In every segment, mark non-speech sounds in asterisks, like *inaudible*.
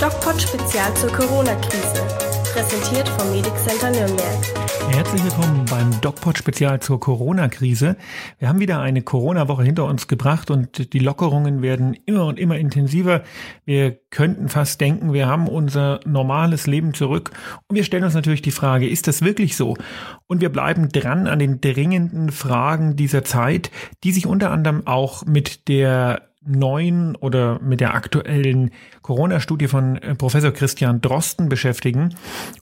DocPod Spezial zur Corona-Krise. Präsentiert vom Medic Center Nürnberg. Herzlich willkommen beim DocPod Spezial zur Corona-Krise. Wir haben wieder eine Corona-Woche hinter uns gebracht und die Lockerungen werden immer und immer intensiver. Wir könnten fast denken, wir haben unser normales Leben zurück. Und wir stellen uns natürlich die Frage, ist das wirklich so? Und wir bleiben dran an den dringenden Fragen dieser Zeit, die sich unter anderem auch mit der neuen oder mit der aktuellen Corona-Studie von äh, Professor Christian Drosten beschäftigen.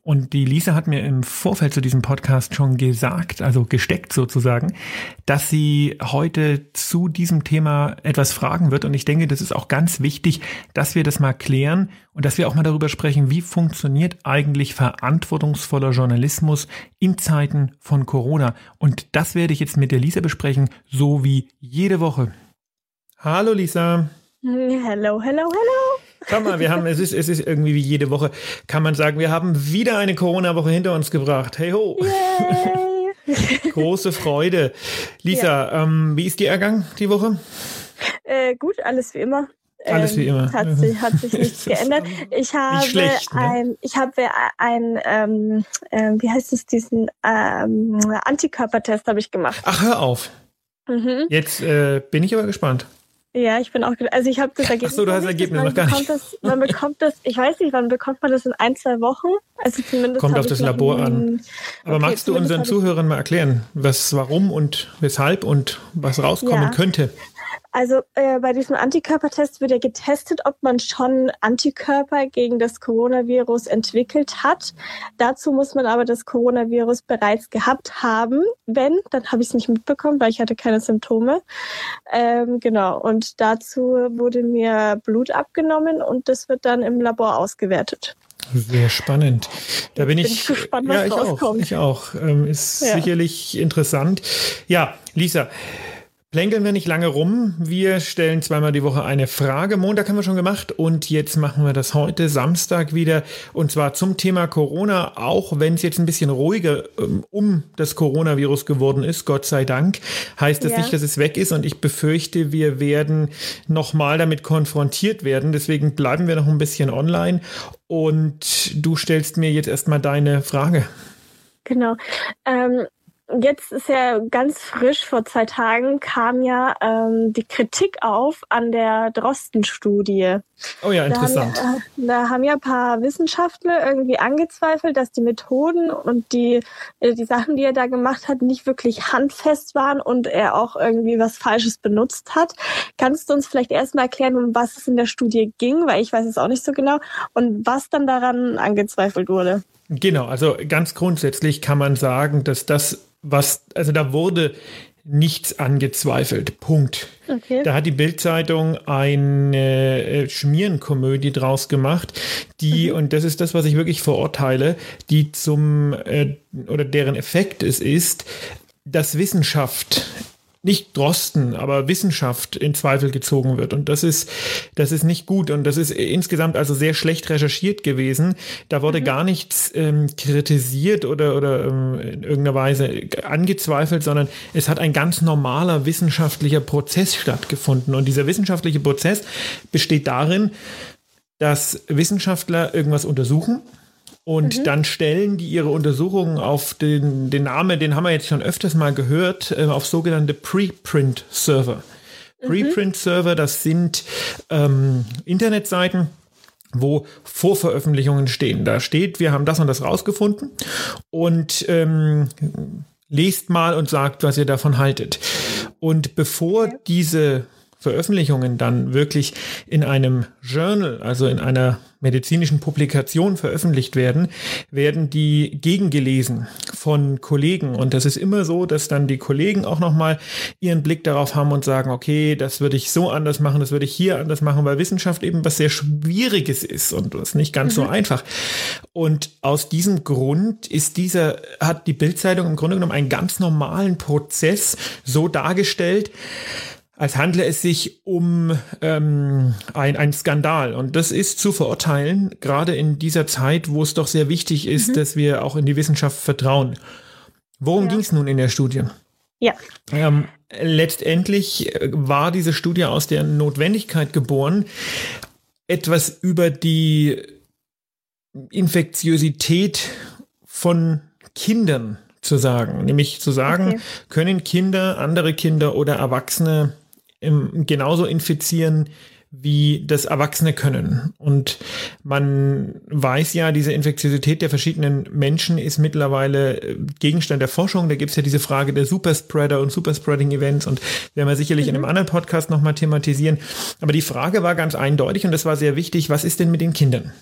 Und die Lisa hat mir im Vorfeld zu diesem Podcast schon gesagt, also gesteckt sozusagen, dass sie heute zu diesem Thema etwas fragen wird. Und ich denke, das ist auch ganz wichtig, dass wir das mal klären und dass wir auch mal darüber sprechen, wie funktioniert eigentlich verantwortungsvoller Journalismus in Zeiten von Corona. Und das werde ich jetzt mit der Lisa besprechen, so wie jede Woche. Hallo Lisa. Hello, hello, hello. Schau mal, wir haben, es ist, es ist irgendwie wie jede Woche, kann man sagen, wir haben wieder eine Corona-Woche hinter uns gebracht. Hey ho. *laughs* Große Freude. Lisa, ja. ähm, wie ist die Ergang die Woche? Äh, gut, alles wie immer. Alles wie immer. Ähm, hat, sich, hat sich nichts *laughs* geändert. Ich habe schlecht, ne? ein, ich habe ein, ähm, äh, wie heißt es, diesen ähm, Antikörpertest habe ich gemacht. Ach, hör auf. Mhm. Jetzt äh, bin ich aber gespannt. Ja, ich bin auch, also ich habe das Ergebnis. Ach so, du hast das Ergebnis noch gar nicht. Das, man bekommt das, ich weiß nicht, wann bekommt man das in ein, zwei Wochen? Also zumindest. Kommt auf das Labor an. Aber okay, magst du unseren Zuhörern mal erklären, was, warum und weshalb und was rauskommen ja. könnte? Also äh, bei diesem Antikörpertest wird ja getestet, ob man schon Antikörper gegen das Coronavirus entwickelt hat. Dazu muss man aber das Coronavirus bereits gehabt haben. Wenn, dann habe ich es nicht mitbekommen, weil ich hatte keine Symptome. Ähm, genau. Und dazu wurde mir Blut abgenommen und das wird dann im Labor ausgewertet. Sehr spannend. Da bin, bin ich, ich, gespannt, was ja, ich rauskommt. Auch, ich auch. Ähm, ist ja. sicherlich interessant. Ja, Lisa, Plänkeln wir nicht lange rum. Wir stellen zweimal die Woche eine Frage. Montag haben wir schon gemacht und jetzt machen wir das heute Samstag wieder und zwar zum Thema Corona, auch wenn es jetzt ein bisschen ruhiger ähm, um das Coronavirus geworden ist, Gott sei Dank, heißt das ja. nicht, dass es weg ist und ich befürchte, wir werden nochmal damit konfrontiert werden. Deswegen bleiben wir noch ein bisschen online und du stellst mir jetzt erstmal deine Frage. Genau. Ähm, jetzt ist ja ganz frisch, vor zwei Tagen kam ja ähm, die Kritik auf an der Drosten-Studie. Oh ja, interessant. Da haben, äh, da haben ja ein paar Wissenschaftler irgendwie angezweifelt, dass die Methoden und die, äh, die Sachen, die er da gemacht hat, nicht wirklich handfest waren und er auch irgendwie was Falsches benutzt hat. Kannst du uns vielleicht erstmal erklären, um was es in der Studie ging, weil ich weiß es auch nicht so genau, und was dann daran angezweifelt wurde? Genau, also ganz grundsätzlich kann man sagen, dass das was, also da wurde nichts angezweifelt. Punkt. Okay. Da hat die Bildzeitung eine äh, Schmierenkomödie draus gemacht, die, mhm. und das ist das, was ich wirklich verurteile, die zum, äh, oder deren Effekt es ist, dass Wissenschaft nicht Drosten, aber Wissenschaft in Zweifel gezogen wird. Und das ist, das ist nicht gut. Und das ist insgesamt also sehr schlecht recherchiert gewesen. Da wurde mhm. gar nichts ähm, kritisiert oder, oder ähm, in irgendeiner Weise angezweifelt, sondern es hat ein ganz normaler wissenschaftlicher Prozess stattgefunden. Und dieser wissenschaftliche Prozess besteht darin, dass Wissenschaftler irgendwas untersuchen, und mhm. dann stellen die ihre Untersuchungen auf den, den Namen, den haben wir jetzt schon öfters mal gehört, äh, auf sogenannte Preprint-Server. Mhm. Preprint-Server, das sind ähm, Internetseiten, wo Vorveröffentlichungen stehen. Da steht, wir haben das und das rausgefunden und ähm, lest mal und sagt, was ihr davon haltet. Und bevor diese Veröffentlichungen dann wirklich in einem Journal, also in einer medizinischen Publikation veröffentlicht werden, werden die gegengelesen von Kollegen. Und das ist immer so, dass dann die Kollegen auch nochmal ihren Blick darauf haben und sagen, okay, das würde ich so anders machen, das würde ich hier anders machen, weil Wissenschaft eben was sehr Schwieriges ist und was nicht ganz mhm. so einfach. Und aus diesem Grund ist dieser, hat die Bildzeitung im Grunde genommen einen ganz normalen Prozess so dargestellt, als handle es sich um ähm, ein, ein Skandal. Und das ist zu verurteilen, gerade in dieser Zeit, wo es doch sehr wichtig ist, mhm. dass wir auch in die Wissenschaft vertrauen. Worum ja. ging es nun in der Studie? Ja. Ähm, letztendlich war diese Studie aus der Notwendigkeit geboren, etwas über die Infektiosität von Kindern zu sagen. Nämlich zu sagen, okay. können Kinder, andere Kinder oder Erwachsene genauso infizieren, wie das Erwachsene können. Und man weiß ja, diese Infektiosität der verschiedenen Menschen ist mittlerweile äh, Gegenstand der Forschung. Da gibt es ja diese Frage der Superspreader und Superspreading-Events und werden wir sicherlich mhm. in einem mhm. anderen Podcast nochmal thematisieren. Aber die Frage war ganz eindeutig und das war sehr wichtig, was ist denn mit den Kindern?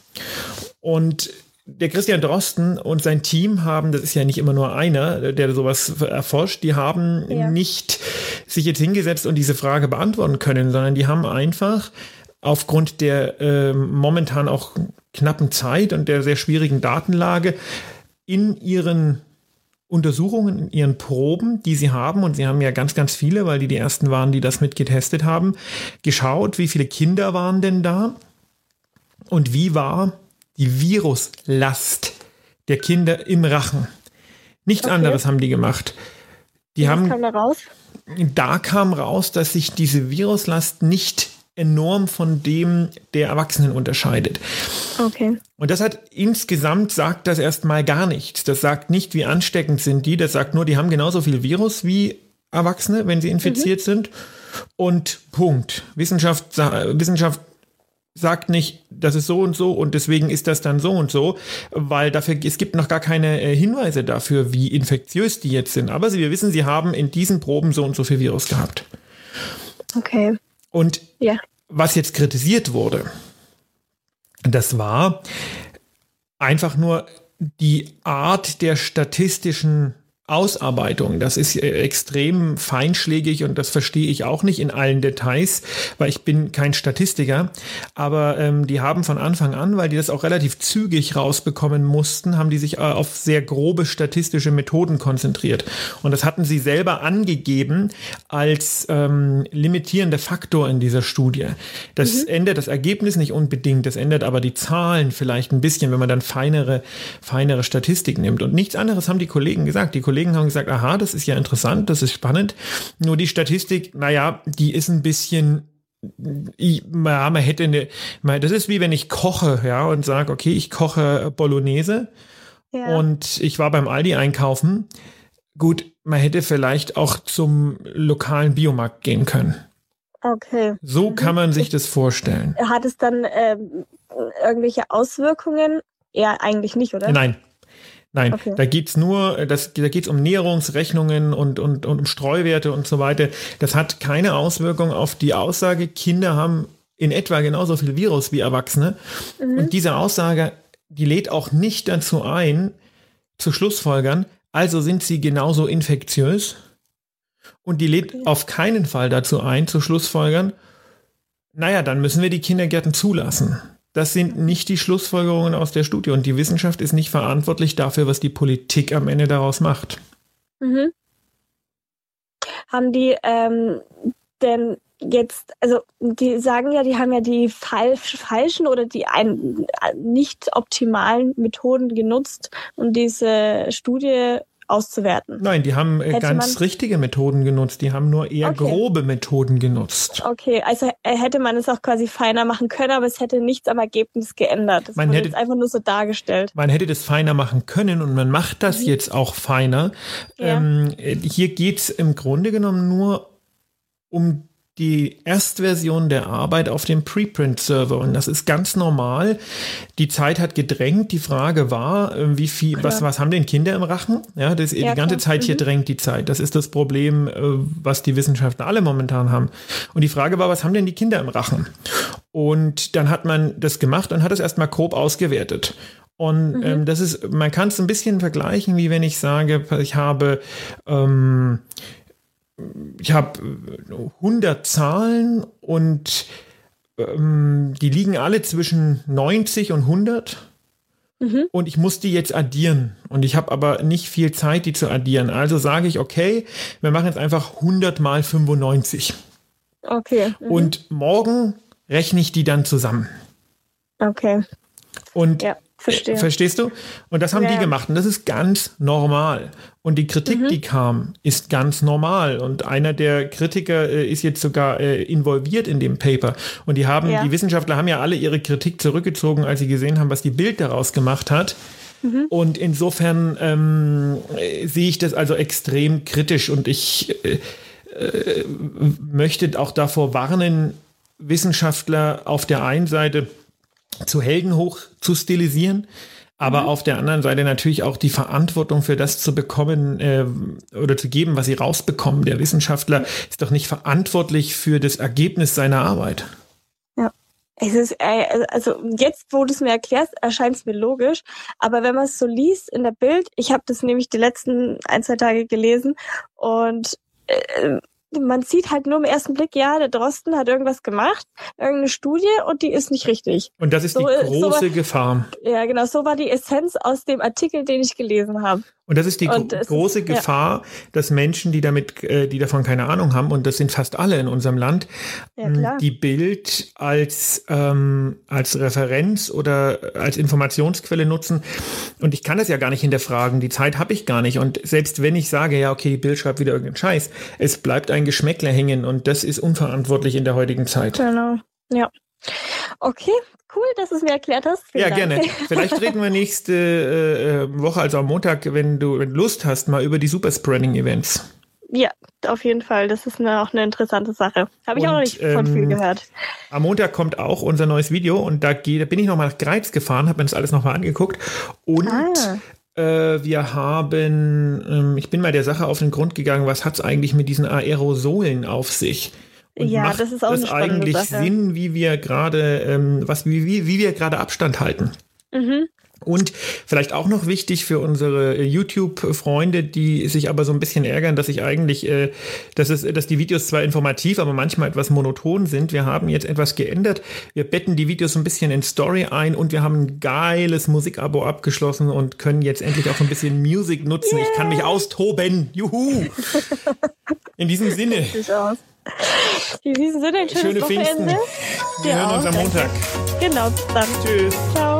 Und der Christian Drosten und sein Team haben, das ist ja nicht immer nur einer, der sowas erforscht, die haben ja. nicht sich jetzt hingesetzt und diese Frage beantworten können, sondern die haben einfach aufgrund der äh, momentan auch knappen Zeit und der sehr schwierigen Datenlage in ihren Untersuchungen, in ihren Proben, die sie haben, und sie haben ja ganz, ganz viele, weil die die ersten waren, die das mit getestet haben, geschaut, wie viele Kinder waren denn da und wie war die Viruslast der Kinder im Rachen. Nichts okay. anderes haben die gemacht. Die Was haben, kam da raus? Da kam raus, dass sich diese Viruslast nicht enorm von dem der Erwachsenen unterscheidet. Okay. Und das hat insgesamt sagt das erstmal gar nichts. Das sagt nicht, wie ansteckend sind die. Das sagt nur, die haben genauso viel Virus wie Erwachsene, wenn sie infiziert mhm. sind. Und Punkt. Wissenschaft, Wissenschaft sagt nicht, das ist so und so und deswegen ist das dann so und so, weil dafür, es gibt noch gar keine äh, Hinweise dafür, wie infektiös die jetzt sind. Aber wir wissen, sie haben in diesen Proben so und so viel Virus gehabt. Okay. Und ja. was jetzt kritisiert wurde, das war einfach nur die Art der statistischen Ausarbeitung. Das ist extrem feinschlägig und das verstehe ich auch nicht in allen Details, weil ich bin kein Statistiker. Aber ähm, die haben von Anfang an, weil die das auch relativ zügig rausbekommen mussten, haben die sich äh, auf sehr grobe statistische Methoden konzentriert. Und das hatten sie selber angegeben als ähm, limitierender Faktor in dieser Studie. Das mhm. ändert das Ergebnis nicht unbedingt, das ändert aber die Zahlen vielleicht ein bisschen, wenn man dann feinere, feinere Statistik nimmt. Und nichts anderes haben die Kollegen gesagt. Die Kollegen Kollegen haben gesagt, aha, das ist ja interessant, das ist spannend. Nur die Statistik, naja, die ist ein bisschen ich, ja, man hätte eine, das ist wie wenn ich koche, ja, und sage, okay, ich koche Bolognese ja. und ich war beim Aldi einkaufen. Gut, man hätte vielleicht auch zum lokalen Biomarkt gehen können. Okay. So mhm. kann man sich das vorstellen. Hat es dann ähm, irgendwelche Auswirkungen? Ja, eigentlich nicht, oder? Nein, Nein, okay. da geht's nur, das, da geht's um Näherungsrechnungen und, und, und um Streuwerte und so weiter. Das hat keine Auswirkung auf die Aussage, Kinder haben in etwa genauso viel Virus wie Erwachsene. Mhm. Und diese Aussage, die lädt auch nicht dazu ein, zu Schlussfolgern, also sind sie genauso infektiös. Und die lädt okay. auf keinen Fall dazu ein, zu Schlussfolgern, naja, dann müssen wir die Kindergärten zulassen. Das sind nicht die Schlussfolgerungen aus der Studie und die Wissenschaft ist nicht verantwortlich dafür, was die Politik am Ende daraus macht. Mhm. Haben die ähm, denn jetzt, also die sagen ja, die haben ja die falsch, falschen oder die ein, nicht optimalen Methoden genutzt, um diese Studie auszuwerten. Nein, die haben äh, hätte ganz richtige Methoden genutzt. Die haben nur eher okay. grobe Methoden genutzt. Okay, also äh, hätte man es auch quasi feiner machen können, aber es hätte nichts am Ergebnis geändert. Das man wurde hätte, jetzt einfach nur so dargestellt. Man hätte das feiner machen können und man macht das mhm. jetzt auch feiner. Ja. Ähm, äh, hier geht es im Grunde genommen nur um die Erstversion der Arbeit auf dem Preprint-Server und das ist ganz normal. Die Zeit hat gedrängt. Die Frage war, äh, wie viel, was, was haben denn Kinder im Rachen? Ja, das, ja, die ganze klar. Zeit hier mhm. drängt die Zeit. Das ist das Problem, äh, was die Wissenschaftler alle momentan haben. Und die Frage war, was haben denn die Kinder im Rachen? Und dann hat man das gemacht und hat es erstmal grob ausgewertet. Und mhm. ähm, das ist, man kann es ein bisschen vergleichen, wie wenn ich sage, ich habe ähm, ich habe 100 Zahlen und ähm, die liegen alle zwischen 90 und 100. Mhm. Und ich muss die jetzt addieren. Und ich habe aber nicht viel Zeit, die zu addieren. Also sage ich, okay, wir machen jetzt einfach 100 mal 95. Okay. Mhm. Und morgen rechne ich die dann zusammen. Okay. Und ja. Verstehe. Verstehst du? Und das haben Ja. die gemacht und das ist ganz normal. Und die Kritik, Mhm. die kam, ist ganz normal. Und einer der Kritiker äh, ist jetzt sogar äh, involviert in dem Paper. Und die haben, Ja. die Wissenschaftler haben ja alle ihre Kritik zurückgezogen, als sie gesehen haben, was die Bild daraus gemacht hat. Mhm. Und insofern ähm, äh, sehe ich das also extrem kritisch und ich äh, äh, möchte auch davor warnen, Wissenschaftler auf der einen Seite zu Helden hoch zu stilisieren, aber auf der anderen Seite natürlich auch die Verantwortung für das zu bekommen äh, oder zu geben, was sie rausbekommen. Der Wissenschaftler ist doch nicht verantwortlich für das Ergebnis seiner Arbeit. Es ist, äh, also jetzt, wo du es mir erklärst, erscheint es mir logisch. Aber wenn man es so liest in der Bild, ich habe das nämlich die letzten ein, zwei Tage gelesen und äh, man sieht halt nur im ersten Blick, ja, der Drosten hat irgendwas gemacht, irgendeine Studie und die ist nicht richtig. Und das ist So, die äh, so große was- Gefahr. Ja, genau, so war die Essenz aus dem Artikel, den ich gelesen habe. Und das ist die gro ist- große ja. Gefahr, dass Menschen, die damit, äh, die davon keine Ahnung haben, und das sind fast alle in unserem Land, Ja, klar. die Bild als, ähm, als Referenz oder als Informationsquelle nutzen. Und ich kann das ja gar nicht hinterfragen. Die Zeit habe ich gar nicht. Und selbst wenn ich sage, ja, okay, die Bild schreibt wieder irgendeinen Scheiß, es bleibt ein Geschmäckler hängen und das ist unverantwortlich in der heutigen Zeit. Genau. Ja. Okay, cool, dass du es mir erklärt hast. Vielen Ja, Dank. gerne. *laughs* Vielleicht reden wir nächste äh, äh, Woche, also am Montag, wenn du wenn Lust hast, mal über die Superspreading-Events. Ja, auf jeden Fall. Das ist eine, auch eine interessante Sache. Habe ich auch noch Und, nicht von viel ähm, gehört. Am Montag kommt auch unser neues Video und da, geht, da bin ich nochmal nach Greiz gefahren, habe mir das alles nochmal angeguckt und Ah. äh, wir haben, ähm, ich bin mal der Sache auf den Grund gegangen, was hat es eigentlich mit diesen Aerosolen auf sich? Und Ja, macht das ist auch das eigentlich Sache. Sinn, wie wir gerade, ähm, was, wie, wie, wie wir gerade Abstand halten? Mhm. Und vielleicht auch noch wichtig für unsere äh, YouTube-Freunde, die sich aber so ein bisschen ärgern, dass ich eigentlich, äh, dass, es, dass die Videos zwar informativ, aber manchmal etwas monoton sind. Wir haben jetzt etwas geändert. Wir betten die Videos so ein bisschen in Story ein und wir haben ein geiles Musikabo abgeschlossen und können jetzt endlich auch ein bisschen Musik nutzen. Ich kann mich austoben. Juhu! *laughs* In diesem Sinne, Diesem Sinne, ein schönes schöne Wochenende. Pfingsten. Wir Dir hören uns am danke. Montag. Genau, bis dann. Tschüss. Ciao.